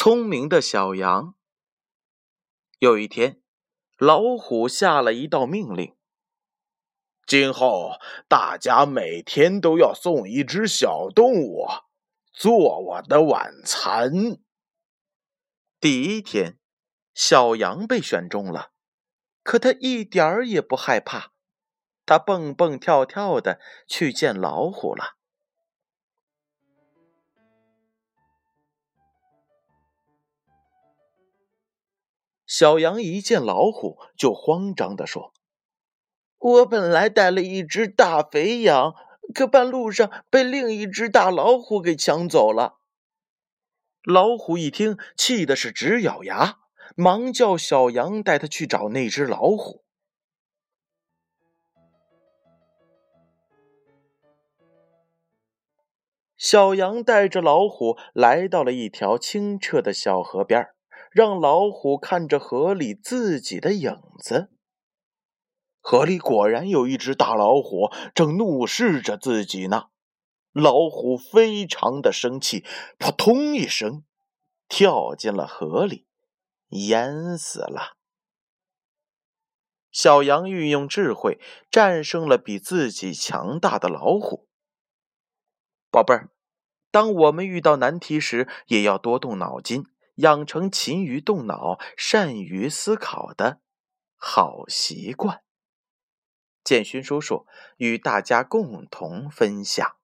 聪明的小羊。有一天，老虎下了一道命令：今后大家每天都要送一只小动物做我的晚餐。第一天，小羊被选中了，可他一点儿也不害怕，他蹦蹦跳跳的去见老虎了。小羊一见老虎，就慌张地说：“我本来带了一只大肥羊，可半路上被另一只大老虎给抢走了。”老虎一听，气的是直咬牙，忙叫小羊带他去找那只老虎。小羊带着老虎来到了一条清澈的小河边儿。让老虎看着河里自己的影子。河里果然有一只大老虎，正怒视着自己呢。老虎非常的生气，扑通一声，跳进了河里，淹死了。小羊运用智慧，战胜了比自己强大的老虎。宝贝儿，当我们遇到难题时，也要多动脑筋。养成勤于动脑、善于思考的好习惯。建勋叔叔与大家共同分享。